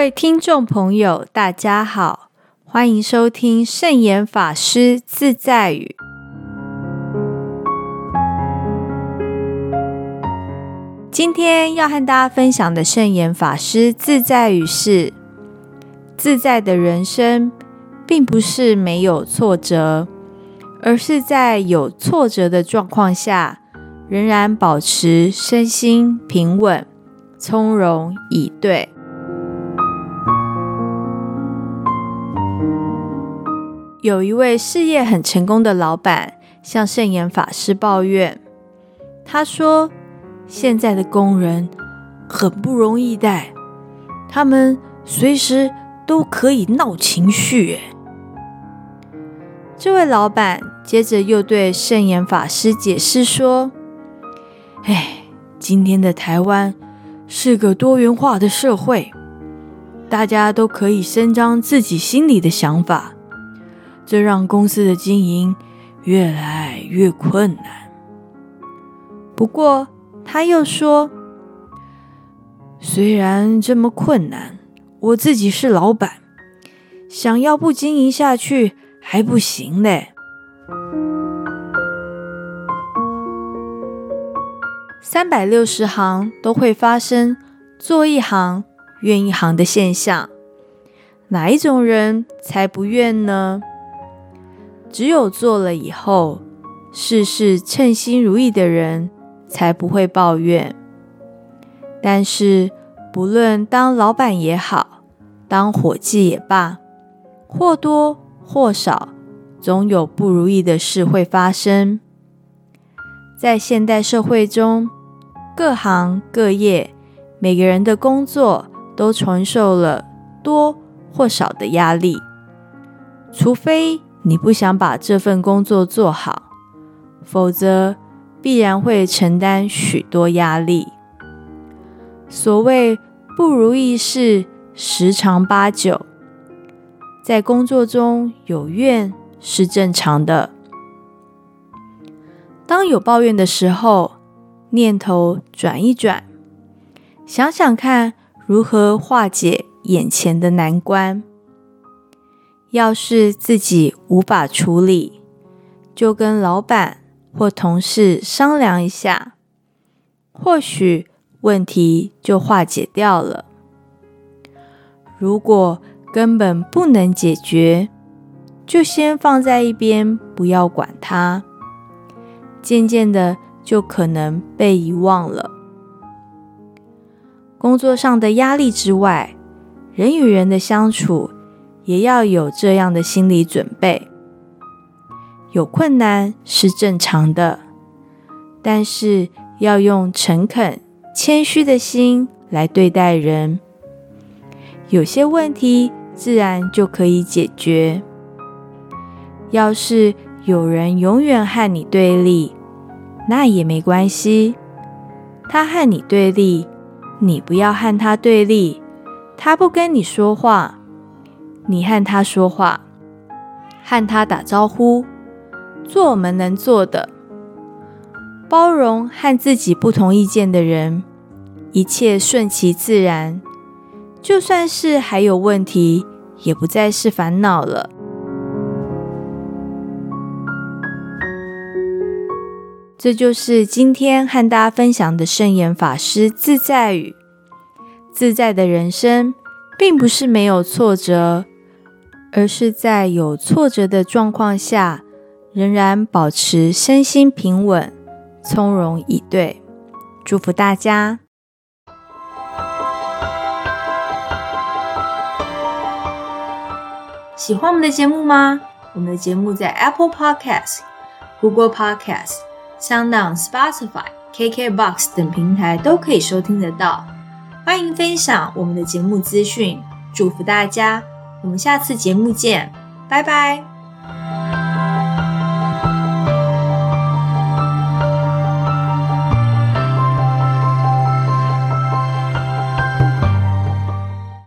各位听众朋友，大家好，欢迎收听圣严法师自在语。今天要和大家分享的圣严法师自在语是：自在的人生，并不是没有挫折，而是在有挫折的状况下，仍然保持身心平稳、从容以对。有一位事业很成功的老板向圣严法师抱怨，他说：“现在的工人很不容易带，他们随时都可以闹情绪。”这位老板接着又对圣严法师解释说：“哎，今天的台湾是个多元化的社会，大家都可以伸张自己心里的想法。”这让公司的经营越来越困难。不过，他又说：“虽然这么困难，我自己是老板，想要不经营下去还不行嘞。”三百六十行都会发生做一行怨一行的现象，哪一种人才不怨呢？只有做了以后，事事称心如意的人，才不会抱怨。但是，不论当老板也好，当伙计也罢，或多或少，总有不如意的事会发生。在现代社会中，各行各业，每个人的工作都承受了多或少的压力，除非。你不想把这份工作做好，否则必然会承担许多压力。所谓不如意事十常八九，在工作中有怨是正常的。当有抱怨的时候，念头转一转，想想看如何化解眼前的难关。要是自己无法处理，就跟老板或同事商量一下，或许问题就化解掉了。如果根本不能解决，就先放在一边，不要管它，渐渐的就可能被遗忘了。工作上的压力之外，人与人的相处。也要有这样的心理准备。有困难是正常的，但是要用诚恳、谦虚的心来对待人。有些问题自然就可以解决。要是有人永远和你对立，那也没关系。他和你对立，你不要和他对立。他不跟你说话。你和他说话，和他打招呼，做我们能做的，包容和自己不同意见的人，一切顺其自然。就算是还有问题，也不再是烦恼了。这就是今天和大家分享的圣严法师自在语：自在的人生，并不是没有挫折。而是在有挫折的状况下，仍然保持身心平稳、从容以对。祝福大家！喜欢我们的节目吗？我们的节目在 Apple Podcast、Google Podcast、SoundOn、Spotify、KKBox 等平台都可以收听得到。欢迎分享我们的节目资讯，祝福大家！我们下次节目见，拜拜。